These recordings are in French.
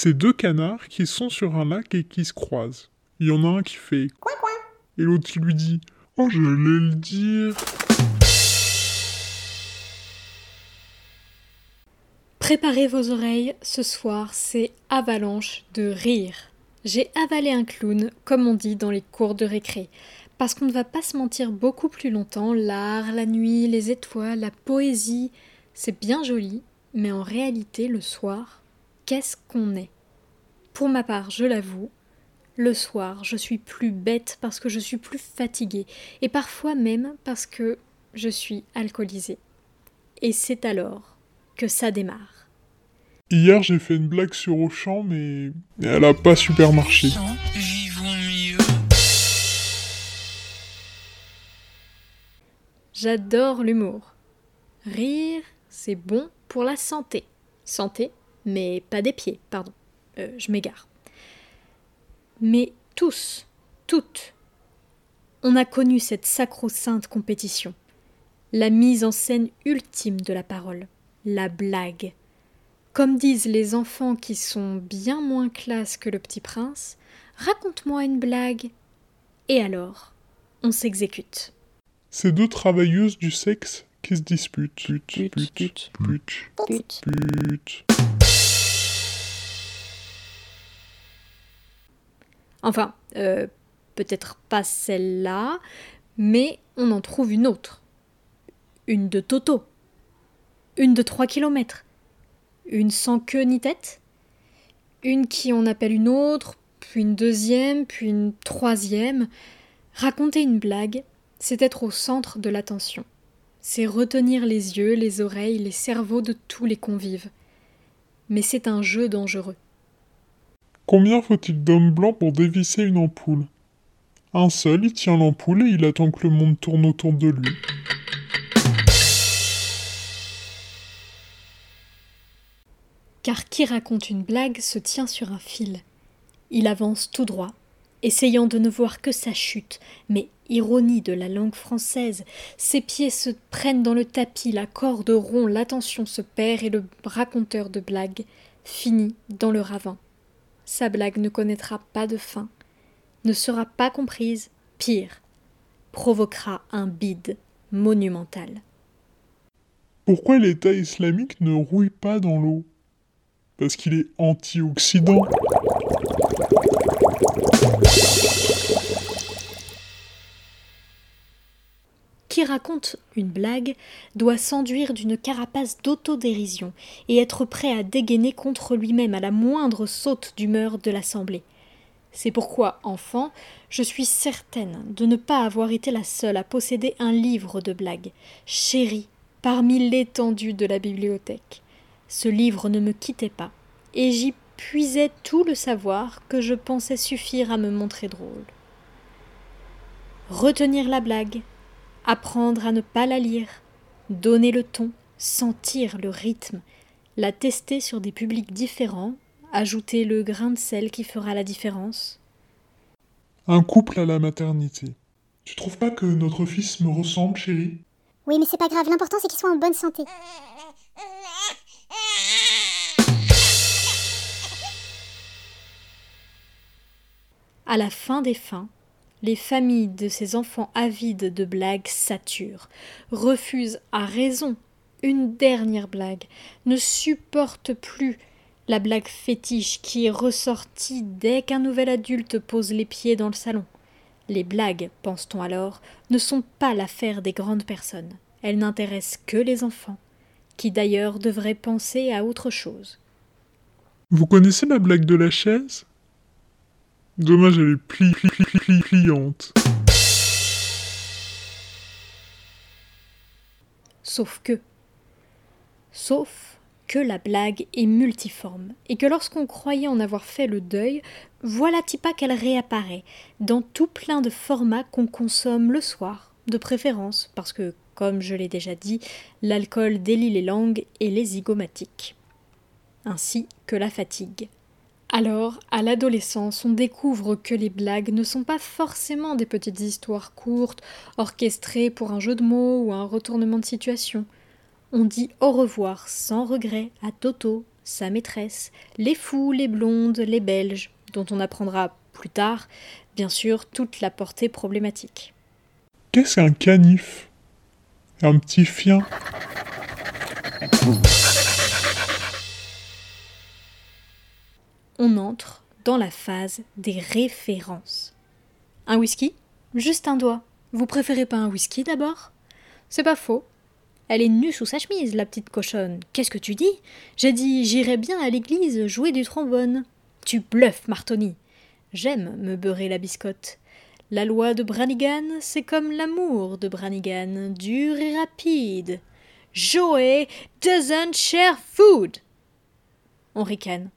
C'est deux canards qui sont sur un lac et qui se croisent. Il y en a un qui fait Coin coin. et l'autre qui lui dit Oh, j'allais le dire. Préparez vos oreilles, ce soir c'est avalanche de rire. J'ai avalé un clown, comme on dit dans les cours de récré, parce qu'on ne va pas se mentir beaucoup plus longtemps, l'art, la nuit, les étoiles, la poésie, c'est bien joli, mais en réalité le soir, qu'est-ce qu'on est? Pour ma part, je l'avoue, le soir, je suis plus bête parce que je suis plus fatiguée, et parfois même parce que je suis alcoolisée. Et c'est alors que ça démarre. Hier, j'ai fait une blague sur Auchan, mais elle a pas super marché. J'adore l'humour. Rire, c'est bon pour la santé. Santé, mais pas des pieds, pardon. Euh, je m'égare. Mais tous, toutes, on a connu cette sacro-sainte compétition. La mise en scène ultime de la parole, la blague. Comme disent les enfants qui sont bien moins classe que le petit prince, raconte-moi une blague. Et alors, on s'exécute. C'est deux travailleuses du sexe qui se disputent. Pute, Pute, pute, Enfin, euh, peut-être pas celle-là, mais on en trouve une autre. Une de Toto. Une de 3 kilomètres. Une sans queue ni tête. Une qui on appelle une autre, puis une deuxième, puis une troisième. Raconter une blague, c'est être au centre de l'attention. C'est retenir les yeux, les oreilles, les cerveaux de tous les convives. Mais c'est un jeu dangereux. Combien faut-il d'hommes blancs pour dévisser une ampoule? Un seul, il tient l'ampoule et il attend que le monde tourne autour de lui. car qui raconte une blague se tient sur un fil. Il avance tout droit, essayant de ne voir que sa chute, mais ironie de la langue française, ses pieds se prennent dans le tapis, la corde rompt, l'attention se perd et le raconteur de blagues finit dans le ravin. Sa blague ne connaîtra pas de fin, ne sera pas comprise, pire, provoquera un bide monumental. Pourquoi l'État islamique ne rouille pas dans l'eau? Parce qu'il est antioxydant. Qui raconte une blague doit s'enduire d'une carapace d'autodérision et être prêt à dégainer contre lui-même à la moindre saute d'humeur de l'assemblée. C'est pourquoi, enfant, je suis certaine de ne pas avoir été la seule à posséder un livre de blagues, chéri parmi l'étendue de la bibliothèque. Ce livre ne me quittait pas, et j'y puisais tout le savoir que je pensais suffire à me montrer drôle. Retenir la blague, apprendre à ne pas la lire, donner le ton, sentir le rythme, la tester sur des publics différents, ajouter le grain de sel qui fera la différence. Un couple à la maternité. Tu trouves pas que notre fils me ressemble, chérie? Oui, mais c'est pas grave, l'important c'est qu'il soit en bonne santé. À la fin des fins, les familles de ces enfants avides de blagues saturent, refusent à raison une dernière blague, ne supportent plus la blague fétiche qui est ressortie dès qu'un nouvel adulte pose les pieds dans le salon. Les blagues, pense-t-on alors, ne sont pas l'affaire des grandes personnes. Elles n'intéressent que les enfants, qui d'ailleurs devraient penser à autre chose. Vous connaissez la blague de la chaise? Dommage, elle est pli, pli, pli, pli, pli- pliante. Sauf que. Sauf que la blague est multiforme, et que lorsqu'on croyait en avoir fait le deuil, voilà pas qu'elle réapparaît, dans tout plein de formats qu'on consomme le soir, de préférence, parce que, comme je l'ai déjà dit, l'alcool délie les langues et les zygomatiques. Ainsi que la fatigue. Alors, à l'adolescence, on découvre que les blagues ne sont pas forcément des petites histoires courtes, orchestrées pour un jeu de mots ou un retournement de situation. On dit au revoir sans regret à Toto, sa maîtresse, les fous, les blondes, les belges, dont on apprendra plus tard, bien sûr, toute la portée problématique. Qu'est-ce qu'un canif? Un petit chien? On entre dans la phase des références. Un whisky? Juste un doigt. Vous préférez pas un whisky d'abord? C'est pas faux. Elle est nue sous sa chemise, la petite cochonne. Qu'est-ce que tu dis? J'ai dit j'irai bien à l'église jouer du trombone. Tu bluffes, Martoni. J'aime me beurrer la biscotte. La loi de Branigan, c'est comme l'amour de Branigan, dur et rapide. Joey doesn't share food. On ricane.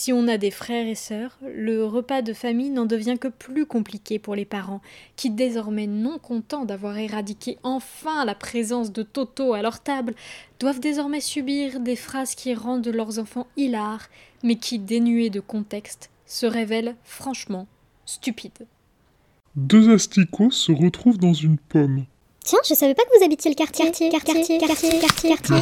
Si on a des frères et sœurs, le repas de famille n'en devient que plus compliqué pour les parents, qui désormais non contents d'avoir éradiqué enfin la présence de Toto à leur table, doivent désormais subir des phrases qui rendent leurs enfants hilars, mais qui, dénuées de contexte, se révèlent franchement stupides. Deux asticots se retrouvent dans une pomme. Tiens, je savais pas que vous habitiez le quartier. Quartier, quartier, quartier, quartier, quartier.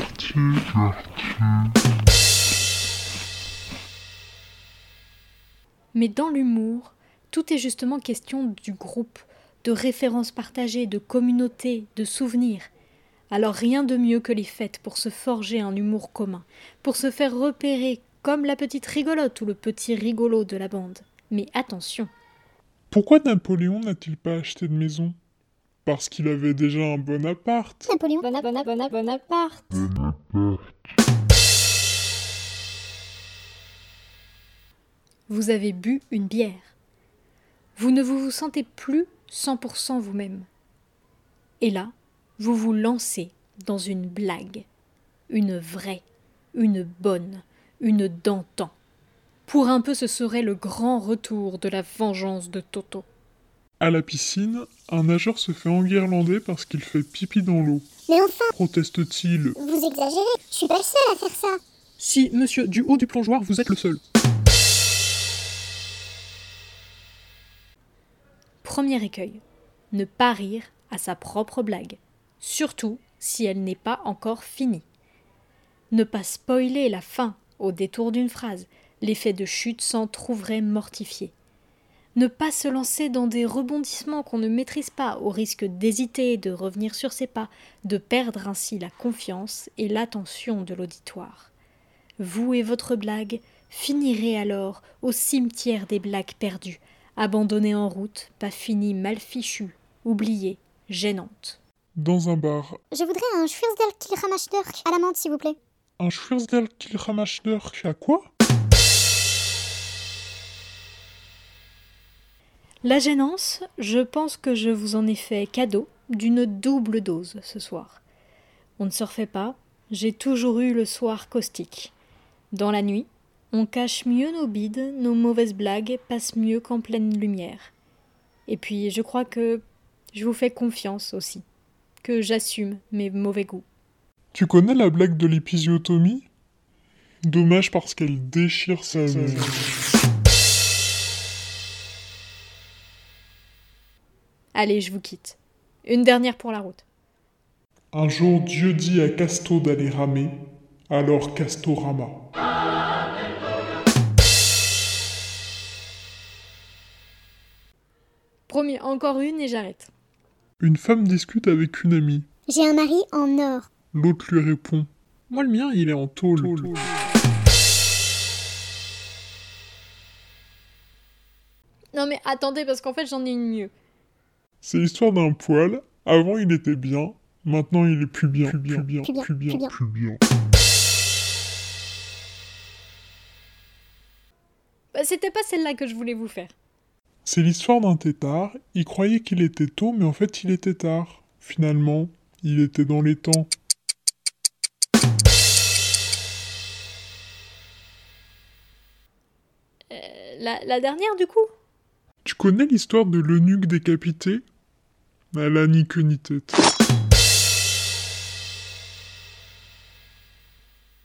Mais dans l'humour, tout est justement question du groupe, de références partagées, de communauté, de souvenirs. Alors rien de mieux que les fêtes pour se forger un humour commun, pour se faire repérer comme la petite rigolote ou le petit rigolo de la bande. Mais attention, Pourquoi Napoléon n'a-t-il pas acheté de maison? Parce qu'il avait déjà un bon appart. Napoléon. Vous avez bu une bière. Vous ne vous sentez plus 100% vous-même. Et là, vous vous lancez dans une blague. Une vraie, une bonne, une d'antan. Pour un peu, ce serait le grand retour de la vengeance de Toto. À la piscine, un nageur se fait enguirlander parce qu'il fait pipi dans l'eau. Mais enfin, Proteste-t-il? Vous exagérez. Je suis pas le seul à faire ça. Si, monsieur, du haut du plongeoir, vous êtes le seul. Premier écueil. Ne pas rire à sa propre blague. Surtout si elle n'est pas encore finie. Ne pas spoiler la fin au détour d'une phrase. L'effet de chute s'en trouverait mortifié. Ne pas se lancer dans des rebondissements qu'on ne maîtrise pas au risque d'hésiter, de revenir sur ses pas, de perdre ainsi la confiance et l'attention de l'auditoire. Vous et votre blague finirez alors au cimetière des blagues perdues, abandonnée en route, pas finie, mal fichue, oubliée, gênante. Dans un bar, Je voudrais un Schwirsdel Kilramashdurk à la menthe, s'il vous plaît. un Schwirsdel Kilramashdeur à quoi? La gênance, je pense que je vous en ai fait cadeau d'une double dose ce soir. On ne se refait pas, j'ai toujours eu le soir caustique. Dans la nuit, on cache mieux nos bides, nos mauvaises blagues passent mieux qu'en pleine lumière. Et puis je crois que je vous fais confiance aussi, que j'assume mes mauvais goûts. Tu connais la blague de l'épisiotomie? Dommage parce qu'elle déchire sa... Allez, je vous quitte. Une dernière pour la route. Un jour Dieu dit à Casto d'aller ramer, alors Casto Promis, encore une et j'arrête. Une femme discute avec une amie. J'ai un mari en or. L'autre lui répond Moi, le mien, il est en tôle. Non mais attendez, parce qu'en fait j'en ai une mieux. C'est l'histoire d'un poil. Avant il était bien, maintenant il est plus bien, plus bien, plus bien, Plus bien, plus bien, plus bien. plus bien. Bah, C'était pas celle-là que je voulais vous faire. C'est l'histoire d'un tétard. Il croyait qu'il était tôt, mais en fait il était tard. Finalement, il était dans les temps. La, la dernière du coup? Tu connais l'histoire de l'eunuque décapité? Elle a ni queue ni tête.